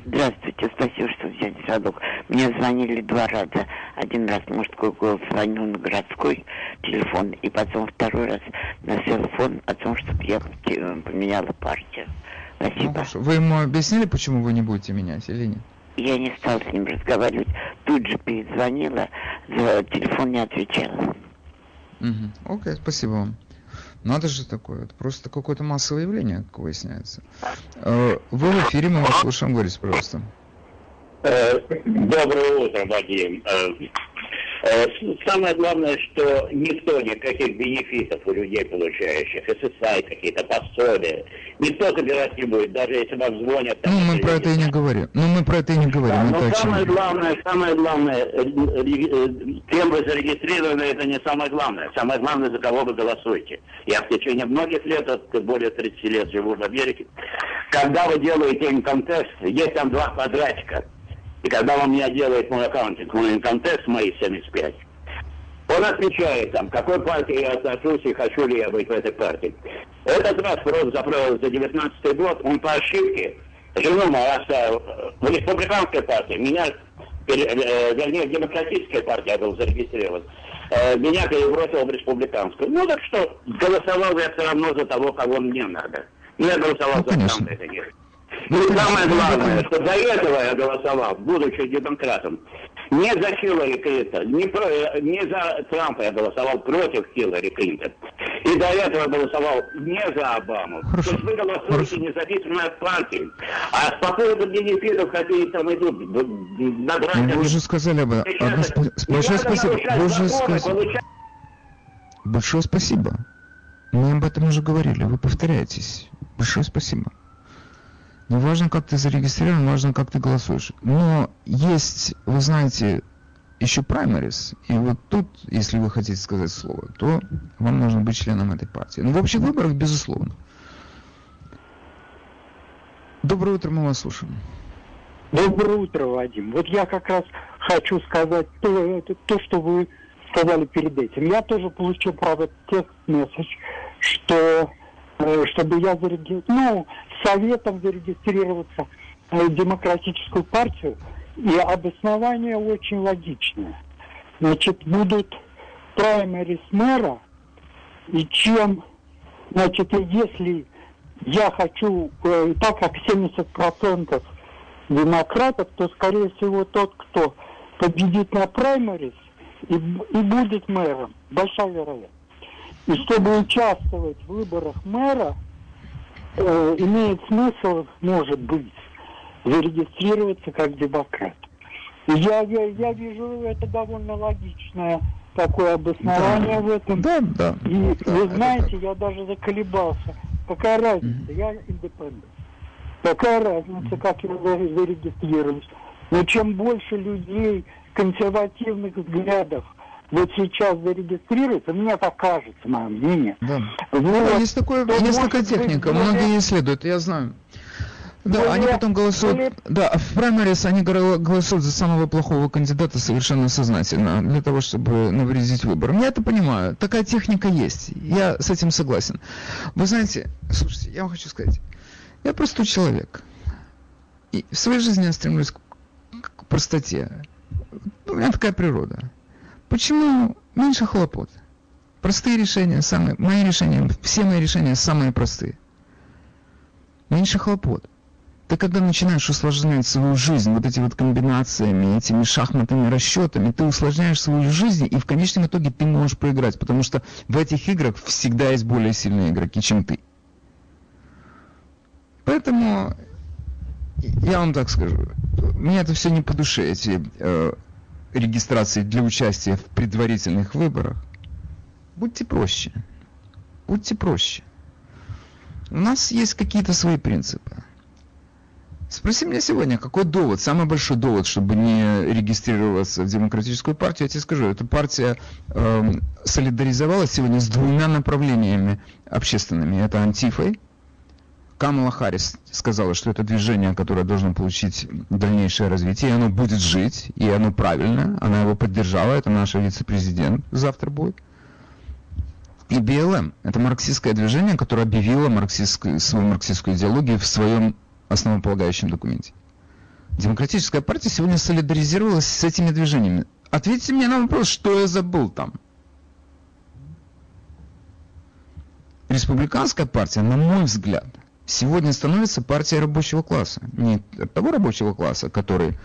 Здравствуйте, спасибо, что взяли звонок. Мне звонили два раза. Один раз мужской голос звонил на городской телефон, и потом второй раз на телефон о том, чтобы я поменяла партию. Спасибо. Ну, хорошо. Вы ему объяснили, почему вы не будете менять или нет? Я не стала с ним разговаривать. Тут же перезвонила, телефон не отвечала. Угу. Окей, спасибо вам. Надо же такое. Это просто какое-то массовое явление, как выясняется. Э, вы в эфире, мы вас слушаем. Говорите, пожалуйста. Э, доброе утро, Вадим. Э, Э, самое главное, что никто никаких бенефитов у людей получающих, СССР какие-то пособия, никто забирать не будет, даже если вам звонят. Там, ну, мы про это и не говорим. Ну, мы про это и не говорим. Да, но самое главное, самое главное, э, э, кем вы зарегистрированы, это не самое главное. Самое главное, за кого вы голосуете. Я в течение многих лет, более 30 лет живу в Америке. Когда вы делаете инконтест, есть там два квадратика. И когда он меня делает мой аккаунтинг, мой инкомтест, мои 75, он отмечает там, к какой партии я отношусь и хочу ли я быть в этой партии. Этот раз просто за, за 19 год он по ошибке жену мою оставил в республиканской партии. Меня, э, вернее, в демократической партии я был зарегистрирован. Э, меня перебросил в республиканскую. Ну так что, голосовал я все равно за того, кого мне надо. Ну, я голосовал ну, за Трампа, это нет. Ну и самое главное, что до этого я голосовал, будучи демократом, не за Хиллари Клинтон, не, про, не за Трампа я голосовал против Хиллари Клинтон. И до этого голосовал не за Обаму. Хорошо. То есть вы голосуете Хорошо. независимо от партии. А по поводу бенефитов, какие там идут, награды... Ну, вы уже сказали об этом. Большое спасибо. Вы уже сказали. Большое спасибо. Мы об этом уже говорили. Вы повторяетесь. Большое спасибо. Не важно, как ты зарегистрирован, важно, как ты голосуешь. Но есть, вы знаете, еще праймарис. И вот тут, если вы хотите сказать слово, то вам нужно быть членом этой партии. Ну, в общих выборах, безусловно. Доброе утро, мы вас слушаем. Доброе утро, Вадим. Вот я как раз хочу сказать то, то что вы сказали перед этим. Я тоже получил, правда, текст месседж, что э, чтобы я зарегистрировал, ну, советом зарегистрироваться в демократическую партию. И обоснование очень логичное. Значит, будут праймерис мэра, и чем, значит, если я хочу, э, так как 70% демократов, то, скорее всего, тот, кто победит на праймерис и, и будет мэром, большая вероятность. И чтобы участвовать в выборах мэра, э, имеет смысл, может быть, зарегистрироваться как демократ. Я, я, я вижу это довольно логичное такое обоснование да. в этом. Да, да. И да, вы знаете, я даже заколебался. Какая разница? Mm-hmm. Я индепендент. Какая разница, как я зарегистрируюсь? Но чем больше людей консервативных взглядов вот сейчас зарегистрируется, мне так кажется, мое мнение. Да. Вот, есть такое, есть такая техника, быть, многие исследуют, я знаю. Да, более, они потом голосуют. Более... Да, в праймерис они голосуют за самого плохого кандидата совершенно сознательно, для того, чтобы навредить выборам. Я это понимаю. Такая техника есть. Я с этим согласен. Вы знаете, слушайте, я вам хочу сказать, я простой человек. И в своей жизни я стремлюсь к, к простоте. У меня такая природа. Почему меньше хлопот? Простые решения, самые, мои решения, все мои решения самые простые. Меньше хлопот. Ты когда начинаешь усложнять свою жизнь вот эти вот комбинациями, этими шахматными расчетами, ты усложняешь свою жизнь, и в конечном итоге ты можешь проиграть, потому что в этих играх всегда есть более сильные игроки, чем ты. Поэтому я вам так скажу, мне это все не по душе, эти э, регистрации для участия в предварительных выборах. Будьте проще. Будьте проще. У нас есть какие-то свои принципы. Спроси меня сегодня, какой довод, самый большой довод, чтобы не регистрироваться в демократическую партию, я тебе скажу, эта партия э, солидаризовалась сегодня с двумя направлениями общественными. Это антифой. Камала Харрис сказала, что это движение, которое должно получить дальнейшее развитие, и оно будет жить, и оно правильно, она его поддержала, это наш вице-президент завтра будет. И БЛМ – это марксистское движение, которое объявило марксистскую, свою марксистскую идеологию в своем основополагающем документе. Демократическая партия сегодня солидаризировалась с этими движениями. Ответьте мне на вопрос, что я забыл там. Республиканская партия, на мой взгляд, сегодня становится партией рабочего класса. Не того рабочего класса, который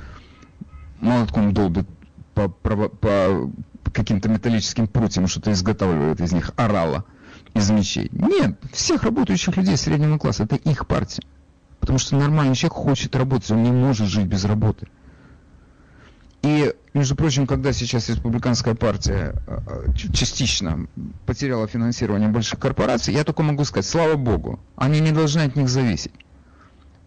молотком долбит по, по, по каким-то металлическим прутьям, что-то изготавливает из них орала из мечей. Нет, всех работающих людей среднего класса, это их партия. Потому что нормальный человек хочет работать, он не может жить без работы. И, между прочим, когда сейчас республиканская партия э, частично потеряла финансирование больших корпораций, я только могу сказать, слава богу, они не должны от них зависеть.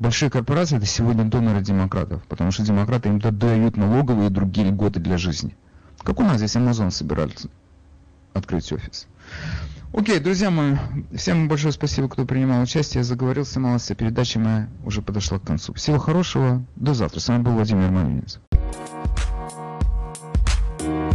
Большие корпорации это сегодня доноры демократов, потому что демократы им дают налоговые и другие льготы для жизни. Как у нас здесь Amazon собирается открыть офис. Окей, друзья мои, всем большое спасибо, кто принимал участие. Я заговорился малость, передача моя уже подошла к концу. Всего хорошего, до завтра. С вами был Владимир Малинец. thank you